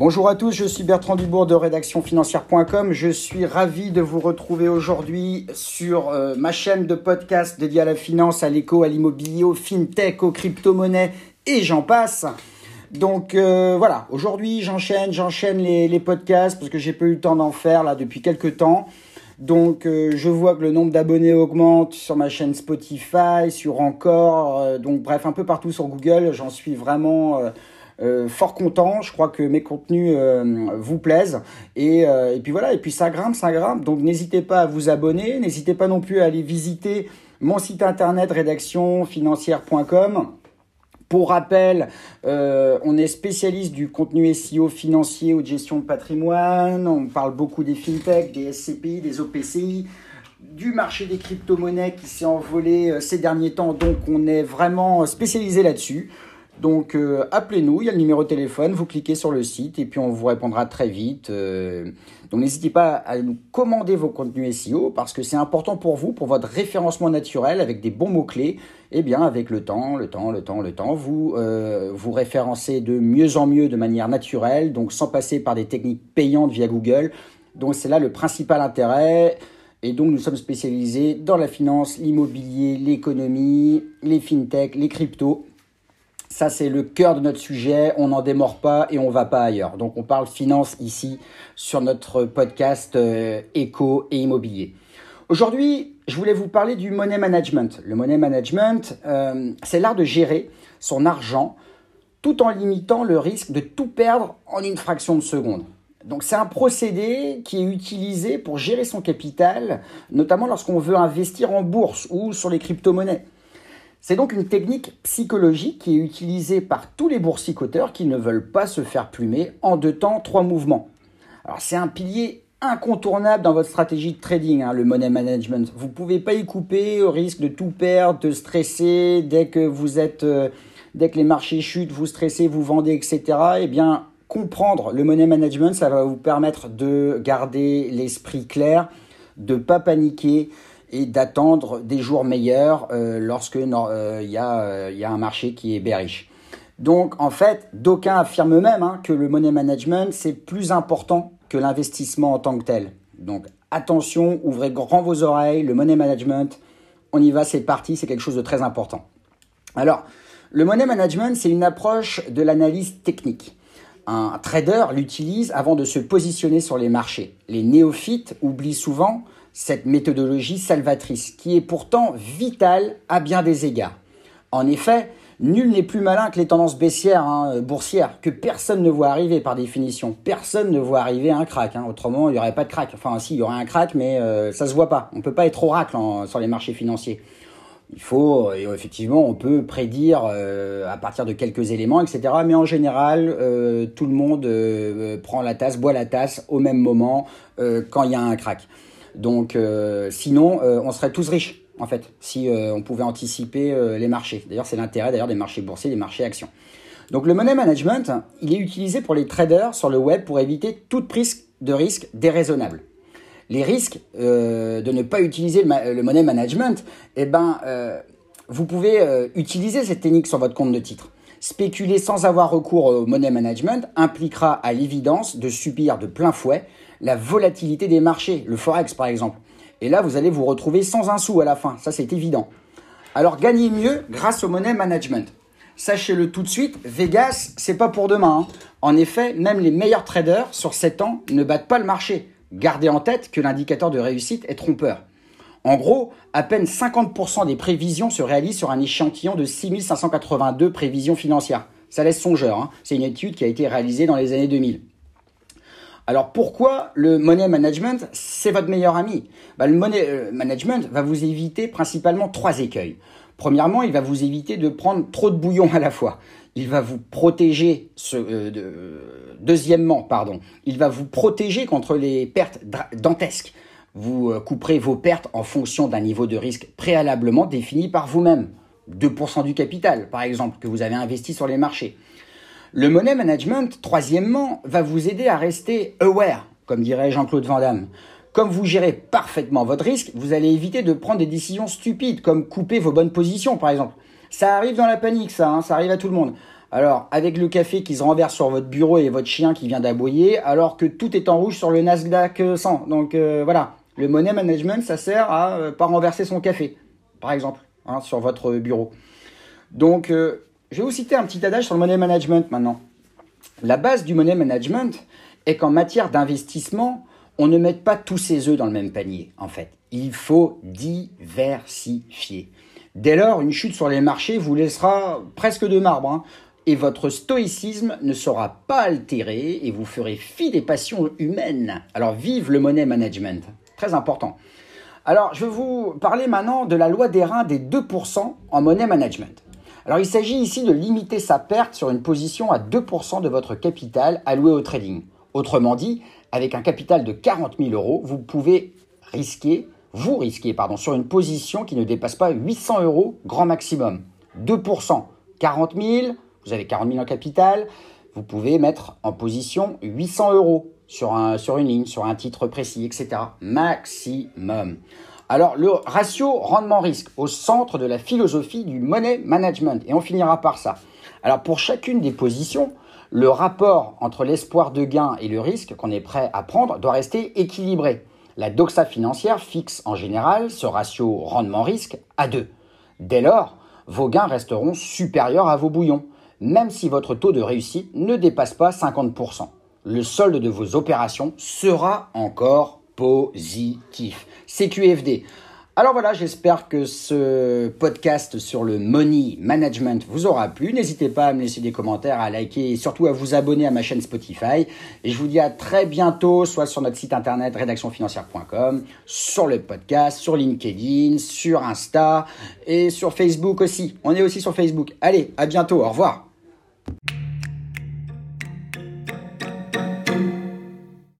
Bonjour à tous, je suis Bertrand Dubourg de rédactionfinancière.com. Je suis ravi de vous retrouver aujourd'hui sur euh, ma chaîne de podcast dédiée à la finance, à l'éco, à l'immobilier, au fintech, aux crypto-monnaies et j'en passe. Donc euh, voilà, aujourd'hui j'enchaîne, j'enchaîne les, podcasts parce que j'ai pas eu le temps d'en faire là depuis quelques temps. Donc euh, je vois que le nombre d'abonnés augmente sur ma chaîne Spotify, sur encore, donc bref un peu partout sur Google. J'en suis vraiment euh, fort content. Je crois que mes contenus euh, vous plaisent. Et, euh, et, puis voilà, et puis ça grimpe, ça grimpe. Donc n'hésitez pas à vous abonner. N'hésitez pas non plus à aller visiter mon site internet rédactionfinancière.com. Pour rappel, on est spécialiste du contenu SEO financier ou de gestion de patrimoine. On parle beaucoup des fintech, des SCPI, des OPCI du marché des crypto-monnaies qui s'est envolé ces derniers temps. Donc on est vraiment spécialisé là-dessus. Donc euh, appelez-nous, il y a le numéro de téléphone, vous cliquez sur le site et puis on vous répondra très vite. Euh. donc n'hésitez pas à nous commander vos contenus SEO parce que c'est important pour vous, pour votre référencement naturel avec des bons mots-clés. Et eh bien avec le temps, le temps, le temps, le temps, vous euh, vous référencez de mieux en mieux de manière naturelle, donc sans passer par des techniques payantes via Google. Donc c'est là le principal intérêt. Et donc nous sommes spécialisés dans la finance, l'immobilier, l'économie, les fintech, les cryptos. Ça, c'est le cœur de notre sujet. On n'en démord pas et on va pas ailleurs. Donc, on parle finance ici sur notre podcast euh, éco et immobilier. Aujourd'hui, je voulais vous parler du money management. Le money management, euh, c'est l'art de gérer son argent tout en limitant le risque de tout perdre en une fraction de seconde. Donc c'est un procédé qui est utilisé pour gérer son capital, notamment lorsqu'on veut investir en bourse ou sur les crypto-monnaies. C'est donc une technique psychologique qui est utilisée par tous les boursicoteurs qui ne veulent pas se faire plumer en deux temps, trois mouvements. Alors c'est un pilier incontournable dans votre stratégie de trading, hein, le money management. Vous ne pouvez pas y couper au risque de tout perdre, de stresser dès que vous êtes, euh, dès que les marchés chutent, vous stressez, vous vendez, etc. Eh bien, comprendre le money management, ça va vous permettre de garder l'esprit clair, de ne pas paniquer, et d'attendre des jours meilleurs euh, lorsque il euh, y, euh, y, a un marché qui est bearish. Donc en fait, d'aucuns affirment même hein, que le money management, c'est plus important que l'investissement en tant que tel. Donc attention, ouvrez grand vos oreilles, le money management, on y va, c'est parti, c'est quelque chose de très important. Alors, le money management, c'est une approche de l'analyse technique. Un trader l'utilise avant de se positionner sur les marchés. Les néophytes oublient souvent cette méthodologie salvatrice, qui est pourtant vitale à bien des égards. En effet, nul n'est plus malin que les tendances baissières, hein, boursières, que personne ne voit arriver par définition. Personne ne voit arriver un crack. Hein. Autrement, il n'y aurait pas de crack. Enfin, si, il y aurait un crack, mais euh, ça se voit pas. On ne peut pas être oracle sur les marchés financiers. Il faut, effectivement, on peut prédire euh, à partir de quelques éléments, etc. Mais en général, euh, tout le monde prend la tasse, boit la tasse au même moment quand il y a un crack. Donc euh, sinon, euh, on serait tous riches, en fait, si euh, on pouvait anticiper les marchés. D'ailleurs, c'est l'intérêt d'ailleurs des marchés boursiers, des marchés actions. Donc le money management, il est utilisé pour les traders sur le web pour éviter toute prise de risque déraisonnable. Les risques de ne pas utiliser le, money management, eh ben, vous pouvez utiliser cette technique sur votre compte de titre. Spéculer sans avoir recours au money management impliquera à l'évidence de subir de plein fouet la volatilité des marchés, le forex par exemple. Et là, vous allez vous retrouver sans un sou à la fin, ça c'est évident. Alors gagnez mieux grâce au money management. Sachez-le tout de suite, Vegas, c'est pas pour demain. Hein. En effet, même les meilleurs traders sur 7 ans ne battent pas le marché. Gardez en tête que l'indicateur de réussite est trompeur. En gros, à peine 50% des prévisions se réalisent sur un échantillon de 6582 prévisions financières. Ça laisse songeur, hein. c'est une étude qui a été réalisée dans les années 2000. Alors pourquoi le money management, c'est votre meilleur ami bah, Le money euh, management va vous éviter principalement trois écueils. Premièrement, il va vous éviter de prendre trop de bouillon à la fois. Il va vous protéger. Euh, deuxièmement, pardon, il va vous protéger contre les pertes dantesques. Vous euh, couperez vos pertes en fonction d'un niveau de risque préalablement défini par vous-même. 2% du capital, par exemple, que vous avez investi sur les marchés. Le money management, troisièmement, va vous aider à rester aware, comme dirait Jean-Claude Van Damme. Comme vous gérez parfaitement votre risque, vous allez éviter de prendre des décisions stupides, comme couper vos bonnes positions, par exemple. Ça arrive dans la panique, ça, hein, ça arrive à tout le monde. Alors, avec le café qui se renverse sur votre bureau et votre chien qui vient d'aboyer, alors que tout est en rouge sur le Nasdaq 100. Donc euh, voilà, le money management, ça sert à ne euh, pas renverser son café, par exemple, hein, sur votre bureau. Donc, euh, je vais vous citer un petit adage sur le money management maintenant. La base du money management est qu'en matière d'investissement, on ne met pas tous ses œufs dans le même panier, en fait. Il faut diversifier. Dès lors, une chute sur les marchés vous laissera presque de marbre, hein, et votre stoïcisme ne sera pas altéré et vous ferez fi des passions humaines. Alors vive le money management, très important. Alors je vais vous parler maintenant de la loi des reins des 2% en money management. Alors il s'agit ici de limiter sa perte sur une position à 2% de votre capital alloué au trading. Autrement dit, avec un capital de 40 000 euros, vous pouvez risquer, vous risquez, pardon, sur une position qui ne dépasse pas 800 euros grand maximum. 2%, 40 000, vous avez 40 000 en capital, vous pouvez mettre en position 800 euros sur, un, sur une ligne, sur un titre précis, etc. Maximum. Alors, le ratio rendement-risque au centre de la philosophie du money management. Et on finira par ça. Alors, pour chacune des positions, le rapport entre l'espoir de gain et le risque qu'on est prêt à prendre doit rester équilibré. La doxa financière fixe en général ce ratio rendement-risque à 2. Dès lors, vos gains resteront supérieurs à vos bouillons, même si votre taux de réussite ne dépasse pas 50%. Le solde de vos opérations sera encore positif. CQFD. Alors voilà, j'espère que ce podcast sur le money management vous aura plu. N'hésitez pas à me laisser des commentaires, à liker et surtout à vous abonner à ma chaîne Spotify. Et je vous dis à très bientôt, soit sur notre site internet rédactionfinancière.com, sur le podcast, sur LinkedIn, sur Insta et sur Facebook aussi. On est aussi sur Facebook. Allez, à bientôt, au revoir.